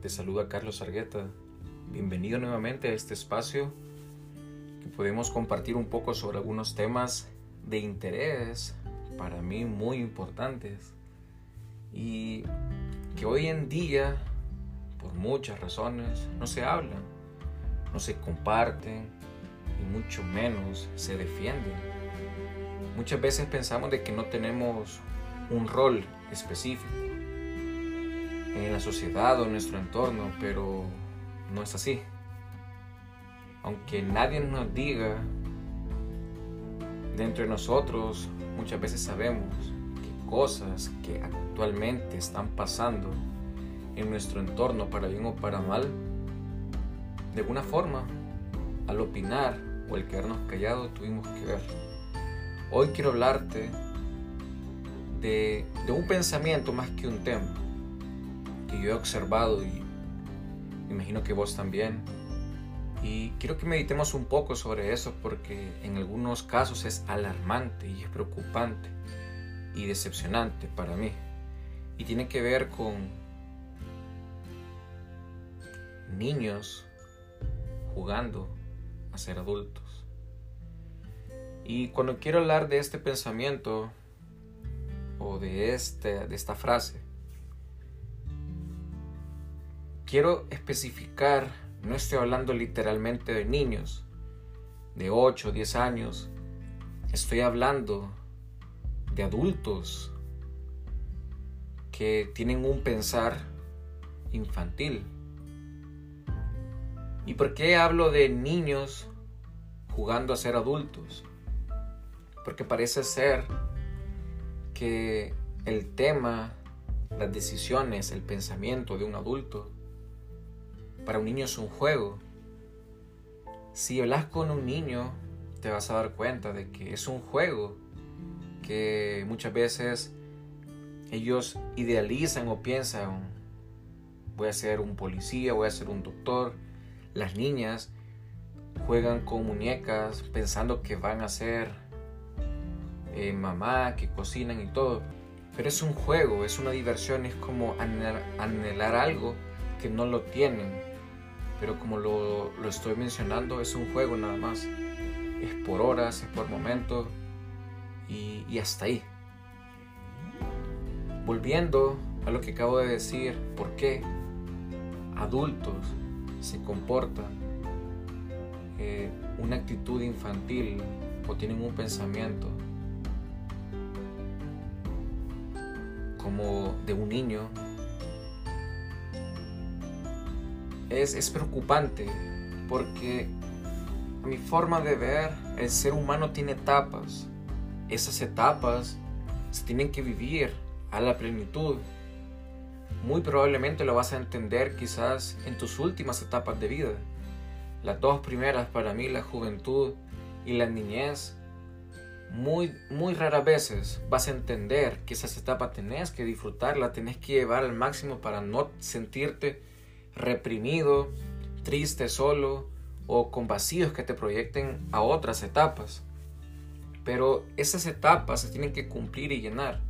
Te saluda Carlos Argueta. Bienvenido nuevamente a este espacio que podemos compartir un poco sobre algunos temas de interés para mí muy importantes y que hoy en día, por muchas razones, no se hablan, no se comparten y mucho menos se defienden. Muchas veces pensamos de que no tenemos un rol específico en la sociedad o en nuestro entorno, pero no es así. Aunque nadie nos diga, dentro de nosotros muchas veces sabemos que cosas que actualmente están pasando en nuestro entorno, para bien o para mal, de alguna forma, al opinar o al quedarnos callados, tuvimos que ver. Hoy quiero hablarte de, de un pensamiento más que un tema que yo he observado y imagino que vos también. Y quiero que meditemos un poco sobre eso porque en algunos casos es alarmante y es preocupante y decepcionante para mí. Y tiene que ver con niños jugando a ser adultos. Y cuando quiero hablar de este pensamiento o de, este, de esta frase, quiero especificar, no estoy hablando literalmente de niños de 8 o 10 años, estoy hablando de adultos que tienen un pensar infantil. ¿Y por qué hablo de niños jugando a ser adultos? Porque parece ser que el tema, las decisiones, el pensamiento de un adulto para un niño es un juego. Si hablas con un niño, te vas a dar cuenta de que es un juego que muchas veces ellos idealizan o piensan, voy a ser un policía, voy a ser un doctor. Las niñas juegan con muñecas pensando que van a ser eh, mamá, que cocinan y todo. Pero es un juego, es una diversión, es como anhelar algo que no lo tienen pero como lo, estoy mencionando, es un juego nada más. Es por horas, es por momentos y, y hasta ahí. Volviendo a lo que acabo de decir, ¿por qué adultos se comportan eh, una actitud infantil o tienen un pensamiento como de un niño es, preocupante porque a mi forma de ver, el ser humano tiene etapas. Esas etapas se tienen que vivir a la plenitud. Muy probablemente lo vas a entender quizás en tus últimas etapas de vida. Las dos primeras para mí, la juventud y la niñez, muy, muy raras veces vas a entender que esas etapas tenés que disfrutarlas, tenés que llevar al máximo para no sentirte reprimido, triste, solo o con vacíos que te proyecten a otras etapas. Pero esas etapas se tienen que cumplir y llenar.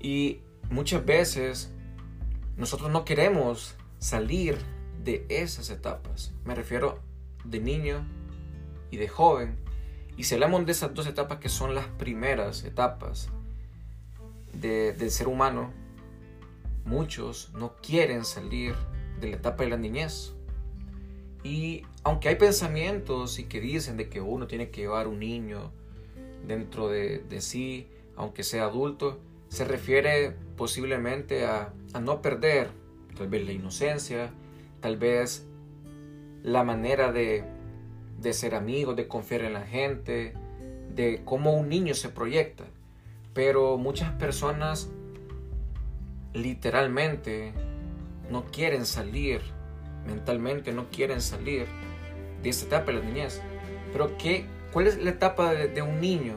Y muchas veces nosotros no queremos salir de esas etapas. Me refiero de niño y de joven. Y si hablamos de esas dos etapas que son las primeras etapas del ser humano, muchos no quieren salir de la etapa de la niñez. Y aunque hay pensamientos y que dicen de que uno tiene que llevar un niño dentro de, sí, aunque sea adulto, se refiere posiblemente a, no perder tal vez la inocencia, tal vez la manera de, de ser amigo, de confiar en la gente, de cómo un niño se proyecta. Pero muchas personas literalmente no quieren salir, mentalmente no quieren salir de esta etapa de la niñez. Pero ¿qué, ¿cuál es la etapa de, un niño?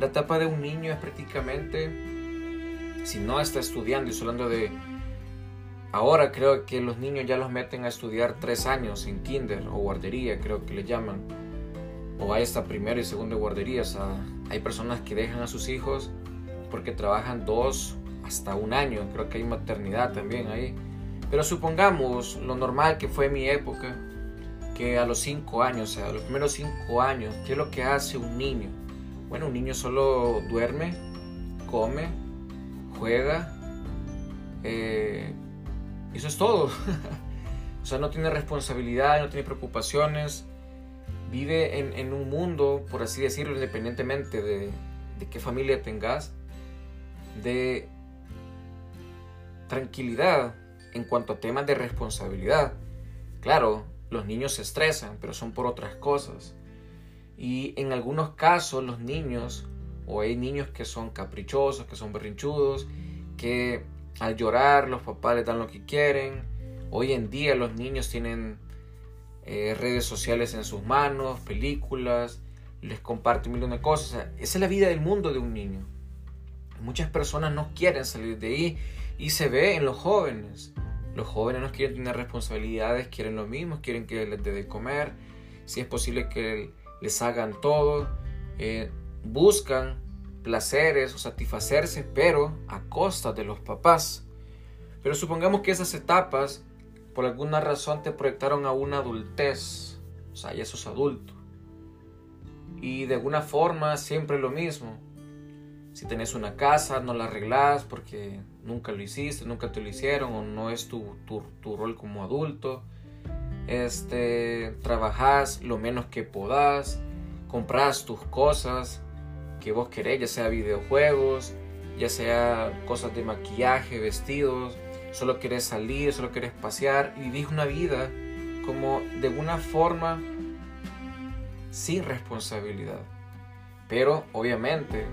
La etapa de un niño es prácticamente, si no está estudiando, y hablando de... Ahora creo que los niños ya los meten a estudiar tres años en kinder o guardería, creo que le llaman. O a esta primera y segunda guarderías. hay personas que dejan a sus hijos porque trabajan dos hasta un año. Creo que hay maternidad también ahí Pero supongamos lo normal que fue mi época, que a los 5 años, o sea, a los primeros 5 años, ¿qué es lo que hace un niño? Bueno, un niño solo duerme, come, juega, eh, eso es todo. o sea, no tiene responsabilidad, no tiene preocupaciones, vive en, un mundo, por así decirlo, independientemente de, de qué familia tengas, de tranquilidad en cuanto a temas de responsabilidad. Claro, los niños se estresan, pero son por otras cosas. Y en algunos casos los niños, o hay niños que son caprichosos, que son berrinchudos, que al llorar los papás les dan lo que quieren. Hoy en día los niños tienen eh, redes sociales en sus manos, películas, les comparten millones de cosas. esa es la vida del mundo de un niño. Muchas personas no quieren salir de ahí y se ve en los jóvenes. Los jóvenes no quieren tener responsabilidades, quieren lo mismo, quieren que les dé de comer, si es posible que les hagan todo, eh, buscan placeres o satisfacerse, pero a costa de los papás. Pero supongamos que esas etapas por alguna razón te proyectaron a una adultez, o sea, ya sos adulto. Y de alguna forma siempre lo mismo. Si tenés una casa, no la arreglás porque nunca lo hiciste, nunca te lo hicieron o no es tu, tu, rol como adulto. Este, trabajás lo menos que podás, compras tus cosas que vos querés, ya sea videojuegos, ya sea cosas de maquillaje, vestidos, solo querés salir, solo querés pasear y vivís una vida como de una forma sin responsabilidad. Pero obviamente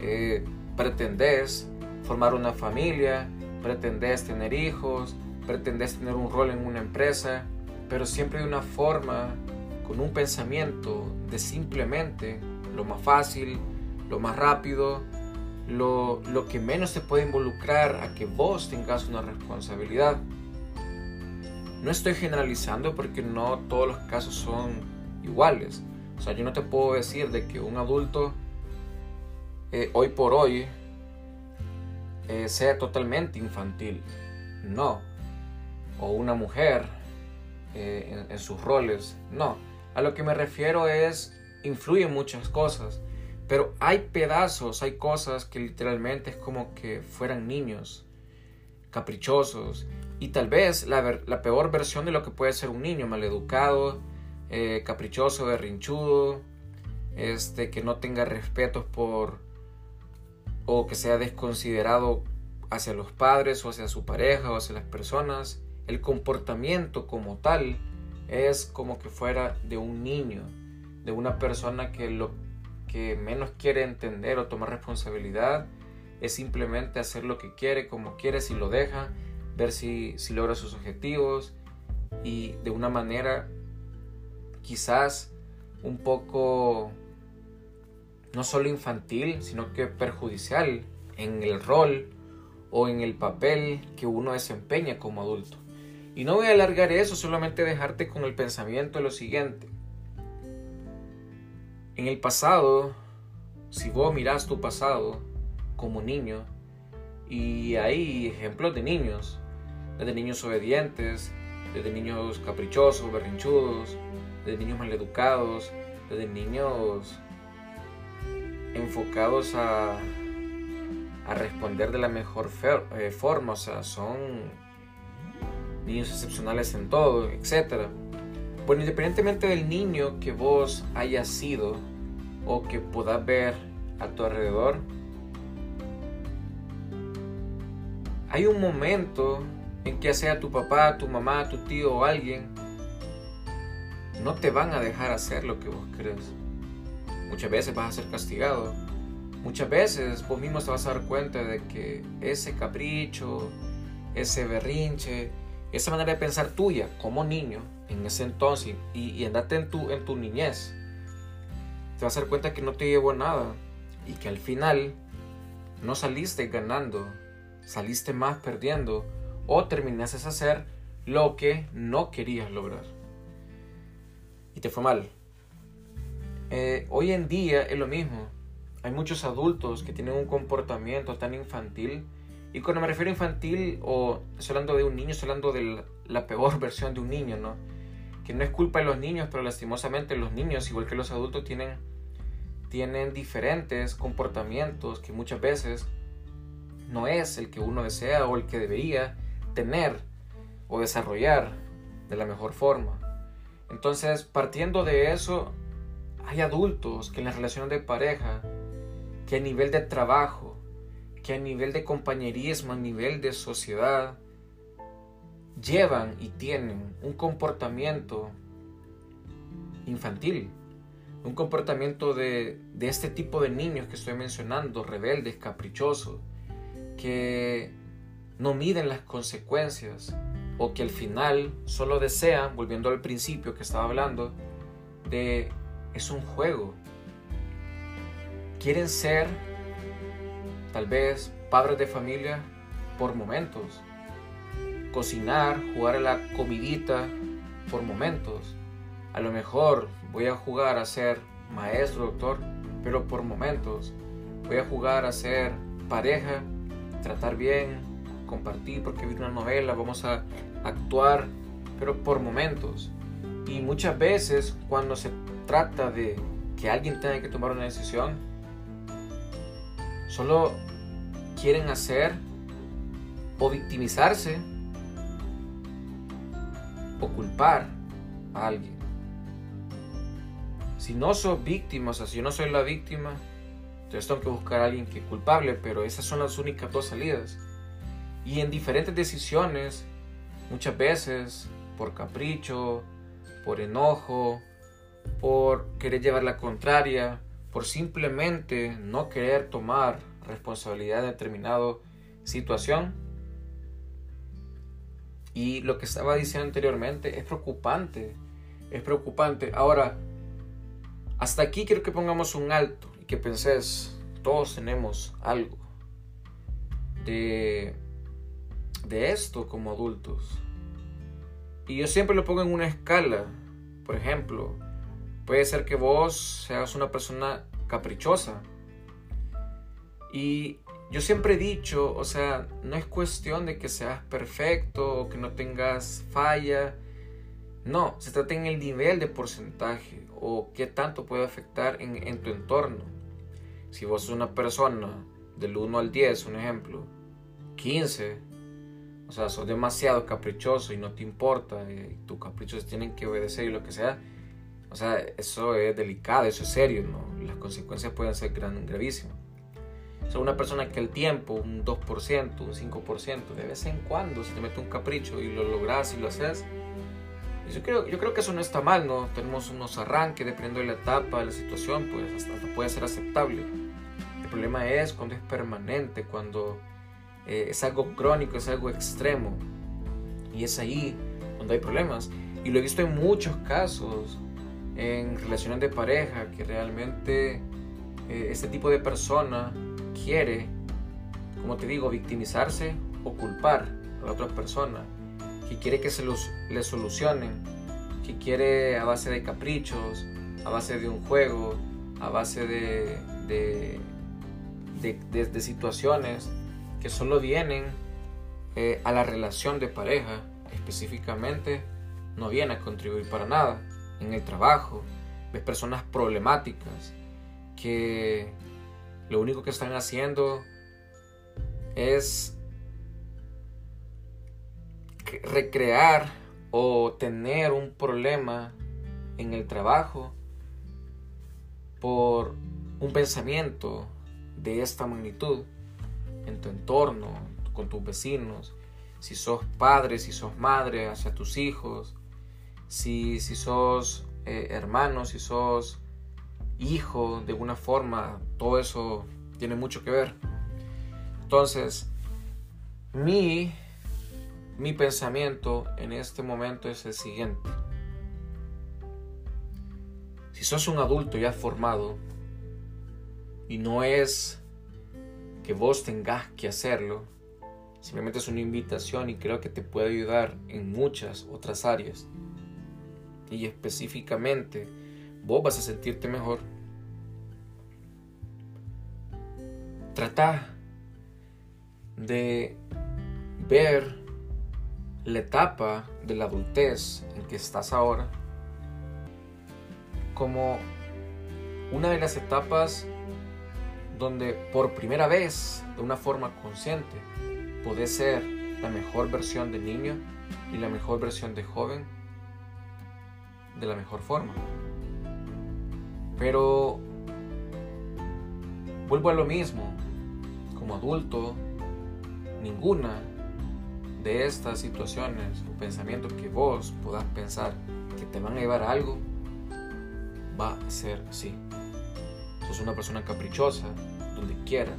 eh, pretendés formar una familia, pretendés tener hijos, pretendés tener un rol en una empresa, pero siempre de una forma, con un pensamiento de simplemente lo más fácil, lo más rápido, lo, que menos te puede involucrar a que vos tengas una responsabilidad. No estoy generalizando porque no todos los casos son iguales. O sea, yo no te puedo decir de que un adulto eh, hoy por hoy eh, sea totalmente infantil. No. O una mujer eh, en, sus roles. No. A lo que me refiero es, influyen muchas cosas. Pero hay pedazos, hay cosas que literalmente es como que fueran niños, caprichosos. Y tal vez la, la peor versión de lo que puede ser un niño, maleducado, eh, caprichoso, berrinchudo, este, que no tenga respeto por o que sea desconsiderado hacia los padres o hacia su pareja o hacia las personas. El comportamiento como tal es como que fuera de un niño, de una persona que lo que menos quiere entender o tomar responsabilidad es simplemente hacer lo que quiere, como quiere, si lo deja, ver si, si logra sus objetivos y de una manera quizás un poco no solo infantil, sino que perjudicial en el rol o en el papel que uno desempeña como adulto. Y no voy a alargar eso, solamente dejarte con el pensamiento de lo siguiente. En el pasado, si vos mirás tu pasado como niño, y hay ejemplos de niños, de niños obedientes, de niños caprichosos, berrinchudos, de niños maleducados, de niños enfocados a, responder de la mejor eh, forma, o sea, son niños excepcionales en todo, etc. Bueno, independientemente del niño que vos hayas sido o que puedas ver a tu alrededor, hay un momento en que sea tu papá, tu mamá, tu tío o alguien, no te van a dejar hacer lo que vos crees. Muchas veces vas a ser castigado. Muchas veces vos mismo te vas a dar cuenta de que ese capricho, ese berrinche, esa manera de pensar tuya como niño en ese entonces y, andate en tu, en tu niñez, te vas a dar cuenta que no te llevó nada y que al final no saliste ganando, saliste más perdiendo o terminaste a hacer lo que no querías lograr. Y te fue mal. Eh, hoy en día es lo mismo. Hay muchos adultos que tienen un comportamiento tan infantil Y cuando me refiero a infantil, o estoy hablando de un niño, estoy hablando de la peor versión de un niño, ¿no? Que no es culpa de los niños, pero lastimosamente los niños, igual que los adultos, tienen, tienen diferentes comportamientos que muchas veces no es el que uno desea o el que debería tener o desarrollar de la mejor forma. Entonces, partiendo de eso, hay adultos que en las relaciones de pareja, que a nivel de trabajo, que a nivel de compañerismo, a nivel de sociedad, llevan y tienen un comportamiento infantil, un comportamiento de, de este tipo de niños que estoy mencionando, rebeldes, caprichosos, que no miden las consecuencias o que al final solo desean, volviendo al principio que estaba hablando, de es un juego. Quieren ser tal vez padres de familia por momentos. Cocinar, jugar a la comidita por momentos. A lo mejor voy a jugar a ser maestro, doctor, pero por momentos. Voy a jugar a ser pareja, tratar bien, compartir porque vi una novela, vamos a actuar, pero por momentos. Y muchas veces cuando se trata de que alguien tenga que tomar una decisión, solo quieren hacer o victimizarse o culpar a alguien. Si no soy víctima, o sea, si yo no soy la víctima, entonces tengo que buscar a alguien que es culpable, pero esas son las únicas dos salidas. Y en diferentes decisiones, muchas veces por capricho, por enojo, por querer llevar la contraria, por simplemente no querer tomar responsabilidad de determinada situación. Y lo que estaba diciendo anteriormente es preocupante, es preocupante. Ahora, hasta aquí quiero que pongamos un alto y que penses, todos tenemos algo de de esto como adultos. Y yo siempre lo pongo en una escala. Por ejemplo, puede ser que vos seas una persona caprichosa. Y yo siempre he dicho, o sea, no es cuestión de que seas perfecto o que no tengas falla. No, se trata en el nivel de porcentaje o qué tanto puede afectar en, tu entorno. Si vos sos una persona del 1 al 10, un ejemplo, 15, o sea, sos demasiado caprichoso y no te importa, y tus caprichos tienen que obedecer y lo que sea, o sea, eso es delicado, eso es serio, ¿no? Las consecuencias pueden ser gran, gravísimas. O sea, una persona que el tiempo, un 2%, un 5%, de vez en cuando se te mete un capricho y lo logras y lo haces, yo creo, yo creo que eso no está mal, ¿no? Tenemos unos arranques, dependiendo de la etapa, de la situación, pues hasta puede ser aceptable. El problema es cuando es permanente, cuando eh, es algo crónico, es algo extremo. Y es ahí donde hay problemas. Y lo he visto en muchos casos, en relaciones de pareja, que realmente eh, este tipo de persona quiere, como te digo, victimizarse o culpar a la otra persona, que quiere que se los, le solucionen, que quiere a base de caprichos, a base de un juego, a base de, de, de, situaciones que solo vienen eh, a la relación de pareja, específicamente, no vienen a contribuir para nada. En el trabajo, ves personas problemáticas que lo único que están haciendo es recrear o tener un problema en el trabajo por un pensamiento de esta magnitud en tu entorno, con tus vecinos, si sos padre, si sos madre hacia tus hijos, si, si sos eh, hermano, si sos hijo de alguna forma, todo eso tiene mucho que ver. Entonces, mi, mi pensamiento en este momento es el siguiente. Si sos un adulto ya formado y no es que vos tengas que hacerlo. Simplemente es una invitación y creo que te puede ayudar en muchas otras áreas. Y específicamente, vos vas a sentirte mejor. Trata de ver la etapa de la adultez en que estás ahora como una de las etapas donde por primera vez, de una forma consciente, podés ser la mejor versión de niño y la mejor versión de joven de la mejor forma. Pero vuelvo a lo mismo, como adulto, ninguna de estas situaciones o pensamientos que vos puedas pensar que te van a llevar a algo, va a ser así. Sos una persona caprichosa, donde quiera,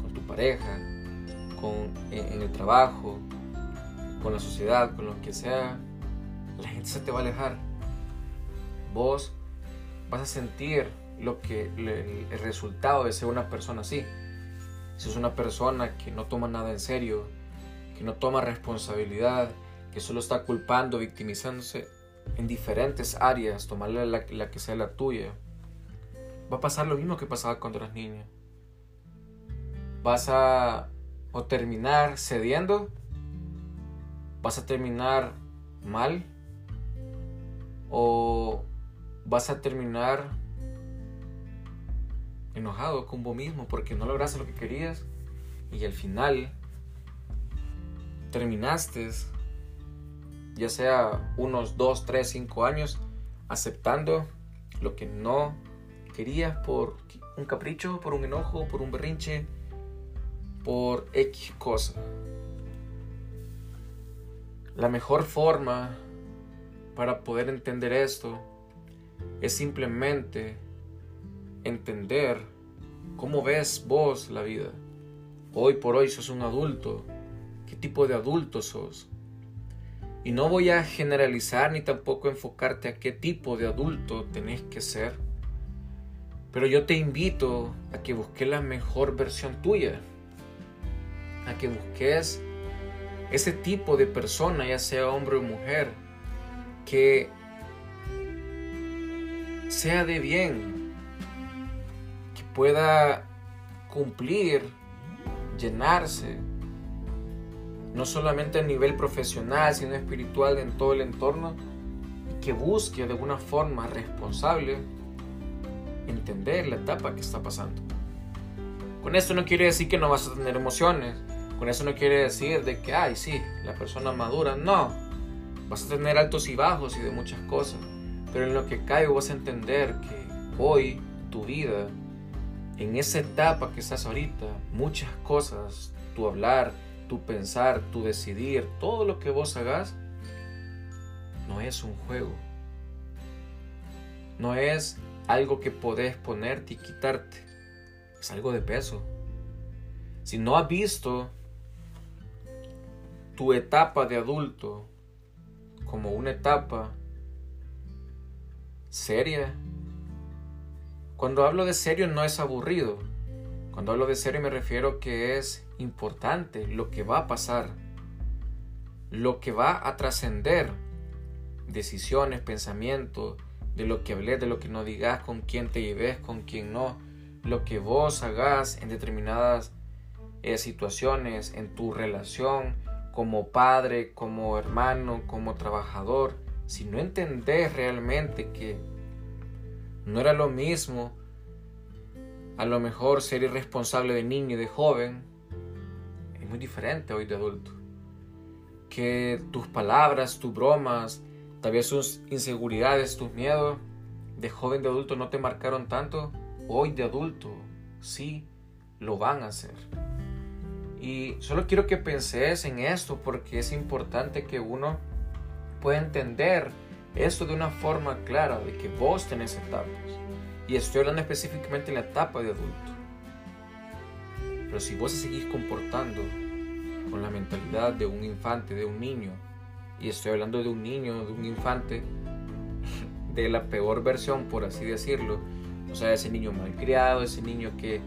con tu pareja, con, en, el trabajo, con la sociedad, con lo que sea, la gente se te va a alejar. Vos vas a sentir lo que el resultado de ser una persona así. Si es una persona que no toma nada en serio, que no toma responsabilidad, que solo está culpando, victimizándose en diferentes áreas, tomarle la, que sea la tuya, va a pasar lo mismo que pasaba cuando eras niña. Vas a o terminar cediendo, vas a terminar mal o vas a terminar enojado con vos mismo porque no lograste lo que querías y al final terminaste ya sea unos 2, 3, 5 años aceptando lo que no querías por un capricho, por un enojo, por un berrinche, por X cosa. La mejor forma para poder entender esto es simplemente entender cómo ves vos la vida. Hoy por hoy sos un adulto. ¿Qué tipo de adulto sos? Y no voy a generalizar ni tampoco enfocarte a qué tipo de adulto tenés que ser pero yo te invito a que busques la mejor versión tuya. A que busques ese tipo de persona, ya sea hombre o mujer, que sea de bien, que pueda cumplir, llenarse, no solamente a nivel profesional, sino espiritual en todo el entorno, y que busque de alguna forma responsable entender la etapa que está pasando. Con esto no quiere decir que no vas a tener emociones. Con eso no quiere decir de que, ay, sí, la persona madura. No. Vas a tener altos y bajos y de muchas cosas. Pero en lo que caigo vas a entender que hoy tu vida, en esa etapa que estás ahorita, muchas cosas, tu hablar, tu pensar, tu decidir, todo lo que vos hagas, no es un juego. No es algo que podés ponerte y quitarte. Es algo de peso. Si no has visto tu etapa de adulto como una etapa seria, cuando hablo de serio no es aburrido. Cuando hablo de serio me refiero que es importante lo que va a pasar, lo que va a trascender, decisiones, pensamientos, de lo que hables, de lo que no digas, con quién te lleves, con quién no, lo que vos hagas en determinadas eh, situaciones, en tu relación como padre, como hermano, como trabajador, si no entendés realmente que no era lo mismo a lo mejor ser irresponsable de niño y de joven, es muy diferente hoy de adulto. Que tus palabras, tus bromas, Tal vez sus inseguridades, tus miedos de joven, de adulto no te marcaron tanto. Hoy de adulto sí lo van a hacer. Y solo quiero que penses en esto porque es importante que uno pueda entender esto de una forma clara, de que vos tenés etapas. Y estoy hablando específicamente en la etapa de adulto. Pero si vos se seguís comportando con la mentalidad de un infante, de un niño, y estoy hablando de un niño, de un infante, de la peor versión, por así decirlo. O sea, ese niño malcriado, ese niño que,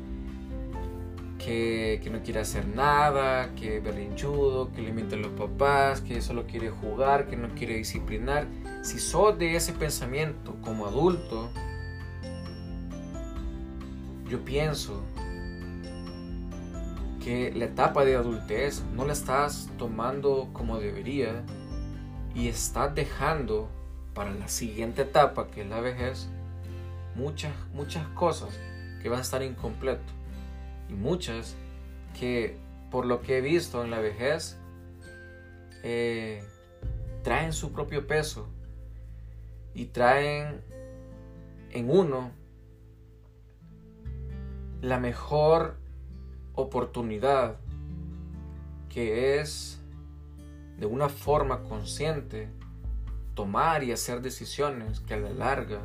que, no quiere hacer nada, que es berrinchudo, que le mienten los papás, que solo quiere jugar, que no quiere disciplinar. Si sos de ese pensamiento como adulto, yo pienso que la etapa de adultez no la estás tomando como debería y estás dejando para la siguiente etapa, que es la vejez, muchas, muchas cosas que van a estar incompleto y muchas que por lo que he visto en la vejez eh, traen su propio peso y traen en uno la mejor oportunidad que es de una forma consciente tomar y hacer decisiones que a la larga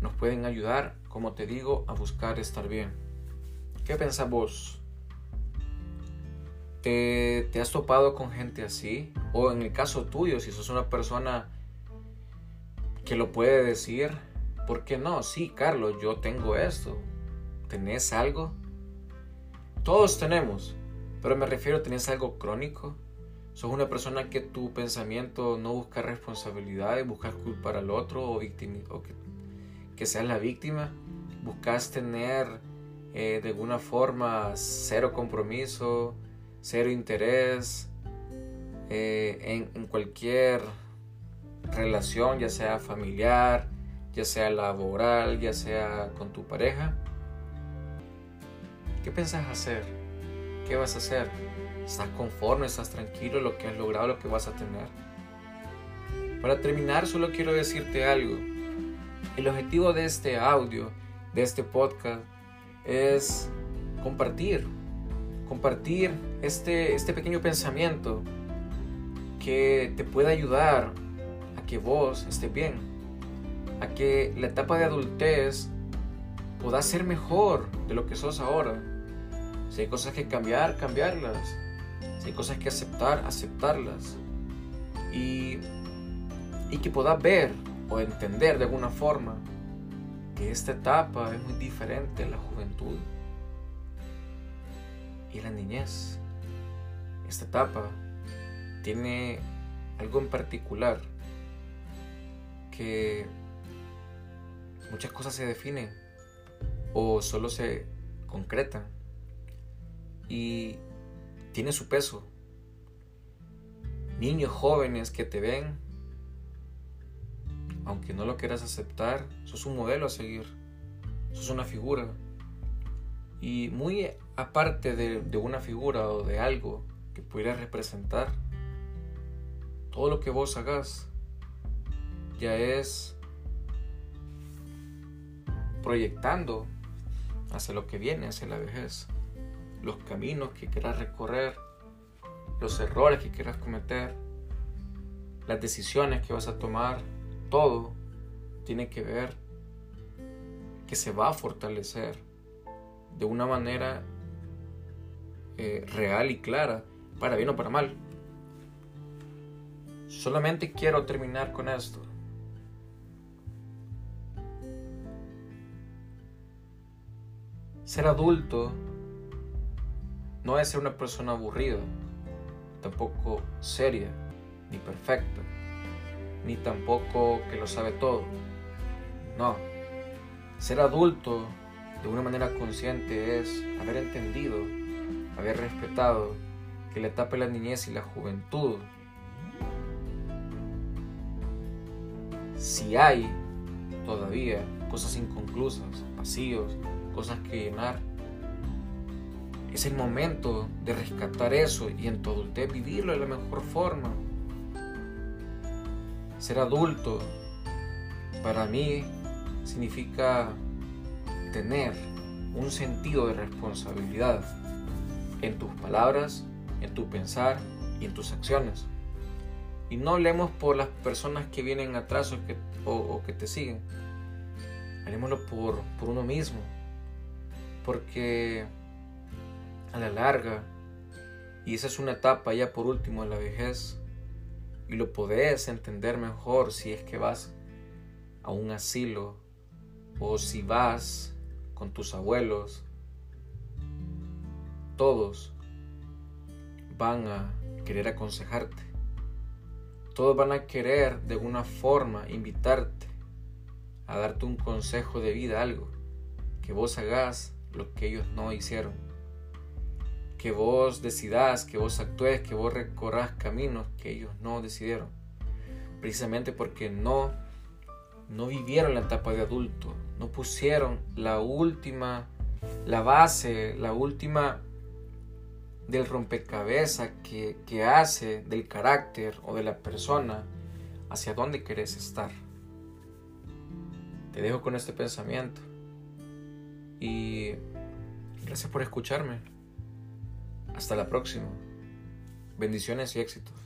nos pueden ayudar, como te digo, a buscar estar bien. ¿Qué pensás vos? ¿Te, ¿Te, has topado con gente así? O en el caso tuyo, si sos una persona que lo puede decir, ¿por qué no? Sí, Carlos, yo tengo esto. ¿Tenés algo? Todos tenemos, pero me refiero, ¿tenés algo crónico? ¿Sos una persona que tu pensamiento no busca responsabilidad, buscas culpar al otro o, o que, que seas la víctima? ¿Buscas tener eh, de alguna forma cero compromiso, cero interés eh, en, cualquier relación, ya sea familiar, ya sea laboral, ya sea con tu pareja? ¿Qué piensas hacer? ¿Qué vas a hacer? ¿Estás conforme? ¿Estás tranquilo lo que has logrado, lo que vas a tener? Para terminar, solo quiero decirte algo. El objetivo de este audio, de este podcast, es compartir. Compartir este, este pequeño pensamiento que te pueda ayudar a que vos estés bien. A que la etapa de adultez pueda ser mejor de lo que sos ahora si hay cosas que cambiar, cambiarlas. Si hay cosas que aceptar, aceptarlas. Y, y que puedas ver o entender de alguna forma que esta etapa es muy diferente a la juventud y la niñez. Esta etapa tiene algo en particular que muchas cosas se definen o solo se concretan y tiene su peso. Niños jóvenes que te ven, aunque no lo quieras aceptar, sos un modelo a seguir, sos una figura. Y muy aparte de, una figura o de algo que pudiera representar, todo lo que vos hagas ya es proyectando hacia lo que viene, hacia la vejez los caminos que quieras recorrer, los errores que quieras cometer, las decisiones que vas a tomar, todo tiene que ver que se va a fortalecer de una manera eh, real y clara, para bien o para mal. Solamente quiero terminar con esto. Ser adulto no es ser una persona aburrida, tampoco seria, ni perfecta, ni tampoco que lo sabe todo. No, ser adulto de una manera consciente es haber entendido, haber respetado que la etapa de la niñez y la juventud, si hay todavía cosas inconclusas, vacíos, cosas que llenar, es el momento de rescatar eso y en tu adultez vivirlo de la mejor forma. Ser adulto para mí significa tener un sentido de responsabilidad en tus palabras, en tu pensar y en tus acciones. Y no hablemos por las personas que vienen atrás o que, o, que te siguen. Hablemos por, por uno mismo. Porque a la larga. Y esa es una etapa ya por último en la vejez. Y lo podés entender mejor si es que vas a un asilo o si vas con tus abuelos. Todos van a querer aconsejarte. Todos van a querer de alguna forma invitarte a darte un consejo de vida, algo. Que vos hagas lo que ellos no hicieron que vos decidas, que vos actúes, que vos recorras caminos que ellos no decidieron. Precisamente porque no, no vivieron la etapa de adulto, no pusieron la última, la base, la última del rompecabezas que, que hace del carácter o de la persona hacia dónde querés estar. Te dejo con este pensamiento y gracias por escucharme. Hasta la próxima. Bendiciones y éxitos.